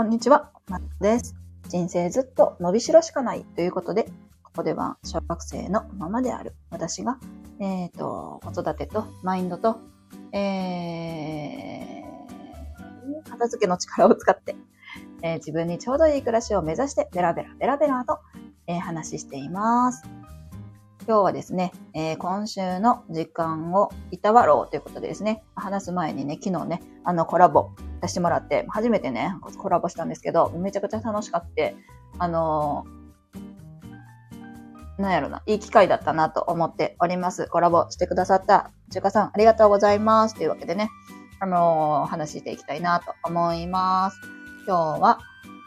こんにちは、まです。人生ずっと伸びしろしかないということで、ここでは小学生のままである私が、えっ、ー、と、子育てとマインドと、えー、片付けの力を使って、えー、自分にちょうどいい暮らしを目指してベラベラベラベラと、えー、話しています。今日はですね、えー、今週の時間をいたわろうということでですね、話す前にね、昨日ね、あのコラボさせてもらって、初めてね、コラボしたんですけど、めちゃくちゃ楽しかった。あのー、なんやろな、いい機会だったなと思っております。コラボしてくださった中華さん、ありがとうございます。というわけでね、あのー、話していきたいなと思います。今日は、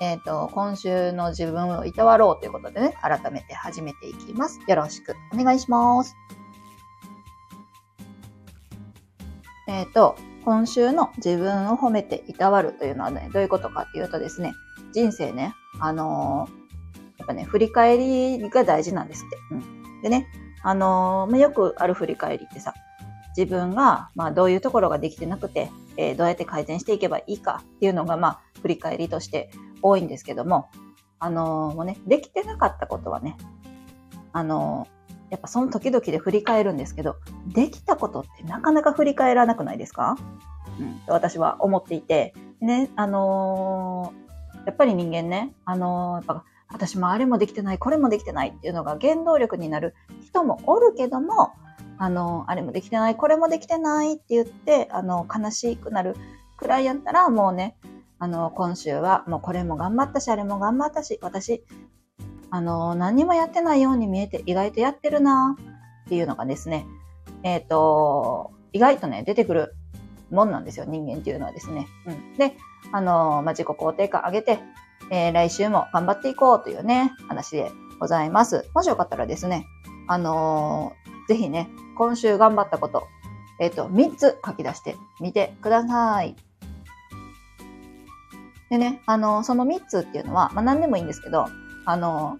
えっ、ー、と、今週の自分をいたわろうということでね、改めて始めていきます。よろしくお願いします。えっ、ー、と、今週の自分を褒めていたわるというのはね、どういうことかっていうとですね、人生ね、あのー、やっぱね、振り返りが大事なんですって。うん。でね、あのー、よくある振り返りってさ、自分が、まあ、どういうところができてなくて、えー、どうやって改善していけばいいかっていうのが、まあ、振り返りとして多いんですけども、あの、もうね、できてなかったことはね、あの、やっぱその時々で振り返るんですけど、できたことってなかなか振り返らなくないですか？うん、私は思っていて、ね、あのー、やっぱり人間ね、あのやっぱ私もあれもできてない、これもできてないっていうのが原動力になる人もおるけども、あの、あれもできてない、これもできてないって言って、あの、悲しくなるくらいやったら、もうね、あの、今週はもうこれも頑張ったし、あれも頑張ったし、私、あの、何もやってないように見えて意外とやってるなっていうのがですね、えっ、ー、と、意外とね、出てくるもんなんですよ、人間っていうのはですね。うん。で、あの、まあ、自己肯定感上げて、えー、来週も頑張っていこうというね、話でございます。もしよかったらですね、あのー、ぜひね、今週頑張ったこと、えっ、ー、と、3つ書き出してみてください。でね、あの、その3つっていうのは、まあ何でもいいんですけど、あの、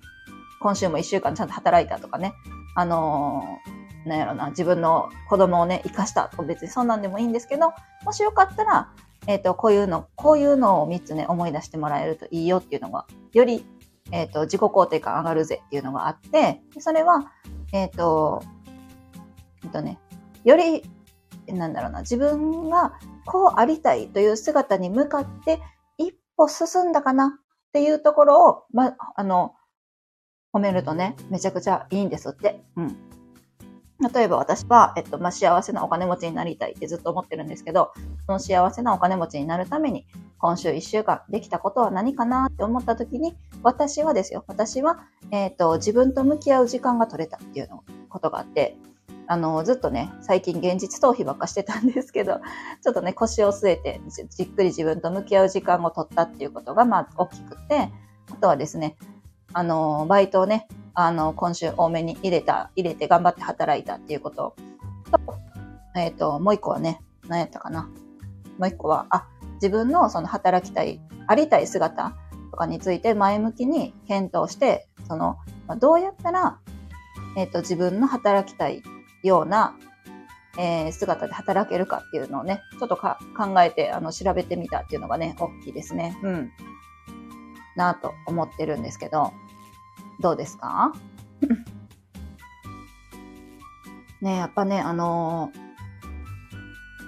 今週も1週間ちゃんと働いたとかね、あの、なんやろな、自分の子供をね、生かしたとか別にそんなんでもいいんですけど、もしよかったら、えっ、ー、と、こういうの、こういうのを3つね、思い出してもらえるといいよっていうのが、より、えっ、ー、と、自己肯定感上がるぜっていうのがあって、それは、えっ、と、えっとね、より、なんだろうな、自分がこうありたいという姿に向かって一歩進んだかなっていうところを、ま、あの、褒めるとね、めちゃくちゃいいんですって。うん。例えば私は、えっと、まあ、幸せなお金持ちになりたいってずっと思ってるんですけど、その幸せなお金持ちになるために、今週1週間できたことは何かなって思った時に、私はですよ、私は、えっ、と、自分と向き合う時間が取れたっていうのことがあって、あの、ずっとね、最近現実逃避ばっかしてたんですけど、ちょっとね、腰を据えてじ、じっくり自分と向き合う時間を取ったっていうことが、まあ、大きくて、あとはですね、あの、バイトをね、あの、今週多めに入れた、入れて頑張って働いたっていうことと、えっ、ー、と、もう一個はね、何やったかな。もう一個は、あ、自分のその働きたい、ありたい姿とかについて前向きに検討して、その、まあ、どうやったら、えっ、ー、と、自分の働きたいような、えー、姿で働けるかっていうのをね、ちょっとか考えて、あの、調べてみたっていうのがね、大きいですね。うん。なぁと思ってるんですけど、どうですか？ねやっぱね、あの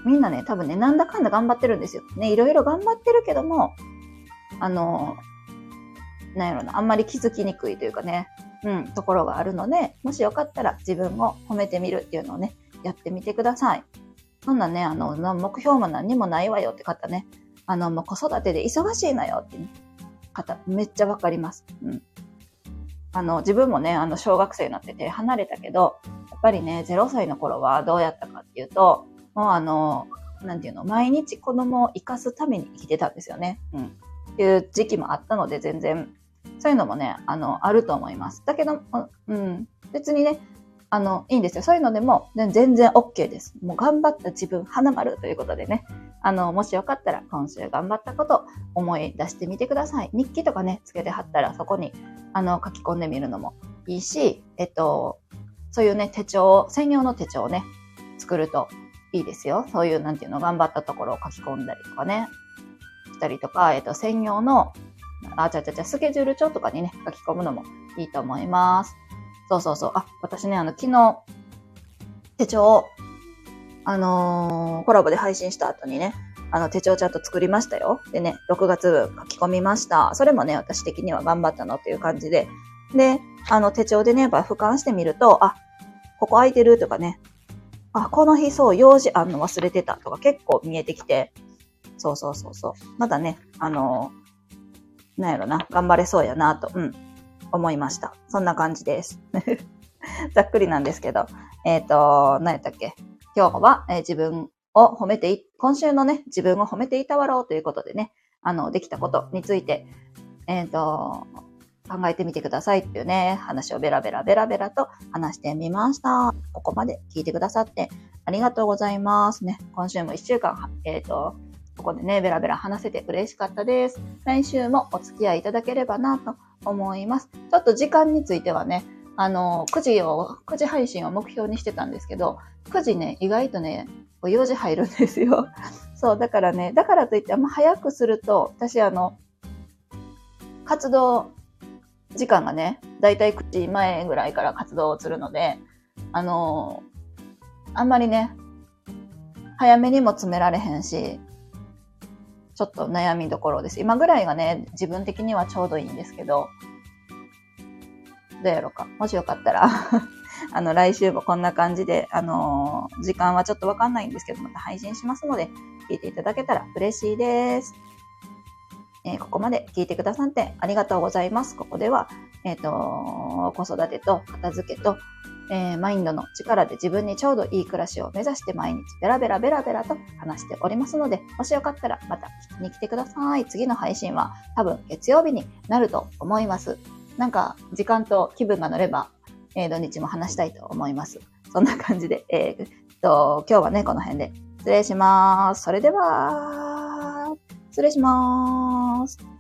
ー、みんなね、多分ね、なんだかんだ頑張ってるんですよ。ね、いろいろ頑張ってるけども、あのー、なんやろな、あんまり気づきにくいというかね、うん、ところがあるので、もしよかったら自分を褒めてみるっていうのをね、やってみてください。そんなね、あの、目標も何にもないわよって方ね、あの、もう子育てで忙しいのよってね、方、めっちゃわかります。うん。あの、自分もね、あの、小学生になってて離れたけど、やっぱりね、0歳の頃はどうやったかっていうと、もうあの、なんていうの、毎日子供を生かすために生きてたんですよね。うん。っていう時期もあったので、全然そういうのもね、あの、あると思います。だけど、うん、別にね、あの、いいんですよ。そういうのでも、全然 OK です。もう頑張った自分、花丸ということでね、あの、もしよかったら今週頑張ったこと思い出してみてください。日記とかね、つけて貼ったらそこに、あの、書き込んでみるのもいいし、えっと、そういうね、手帳、専用の手帳をね、作るといいですよ。そういう、なんていうの、頑張ったところを書き込んだりとかね、したりとか、えっ、と、専用の、あ、ちゃちゃちゃ、スケジュール帳とかにね、書き込むのもいいと思います。そうそうそう。あ、私ね、あの、昨日、手帳をあのー、コラボで配信した後にね、あの、手帳ちゃんと作りましたよ。でね、6月書き込みました。それもね、私的には頑張ったのっていう感じで。で、あの、手帳でね、やっぱ俯瞰してみると、あ、ここ空いてるとかね、あ、この日そう、用事あんの忘れてたとか結構見えてきて、そうそうそうそう。まだね、あのー、なんやろな、頑張れそうやなと、うん、思いました。そんな感じです。ざっくりなんですけど、えっ、ー、と、何やったっけ？今日は、えー、自分を褒めてい、今週のね、自分を褒めていたわろうということでね、あの、できたことについて、えっ、ー、と、考えてみてくださいっていうね、話をベラベラベラベラと話してみました。ここまで聞いてくださってありがとうございますね。今週も一週間、えっ、ー、と、ここでね、ベラベラ話せて嬉しかったです。来週もお付き合いいただければなと思います。ちょっと時間についてはね、あの、9時を、9時配信を目標にしてたんですけど、9時ね、意外とね、4時入るんですよ。そう、だからね、だからといってあんま早くすると、私あの、活動時間がね、だいたい9時前ぐらいから活動をするので、あのあんまりね、早めにも詰められへんし、ちょっと悩みどころです。今ぐらいがね、自分的にはちょうどいいんですけど、どうやろうか。もしよかったら あの、来週もこんな感じで、あのー、時間はちょっとわかんないんですけど、また配信しますので、聞いていただけたら嬉しいです。えー、ここまで聞いてくださってありがとうございます。ここでは、えっ、ー、と、子育てと片付けと、えー、マインドの力で自分にちょうどいい暮らしを目指して毎日ベラベラベラベラと話しておりますので、もしよかったらまた聞きに来てください。次の配信は多分月曜日になると思います。なんか時間と気分が乗れば、えー、土日も話したいと思います。そんな感じで、えー、と今日はね、この辺で失礼します。それでは、失礼します。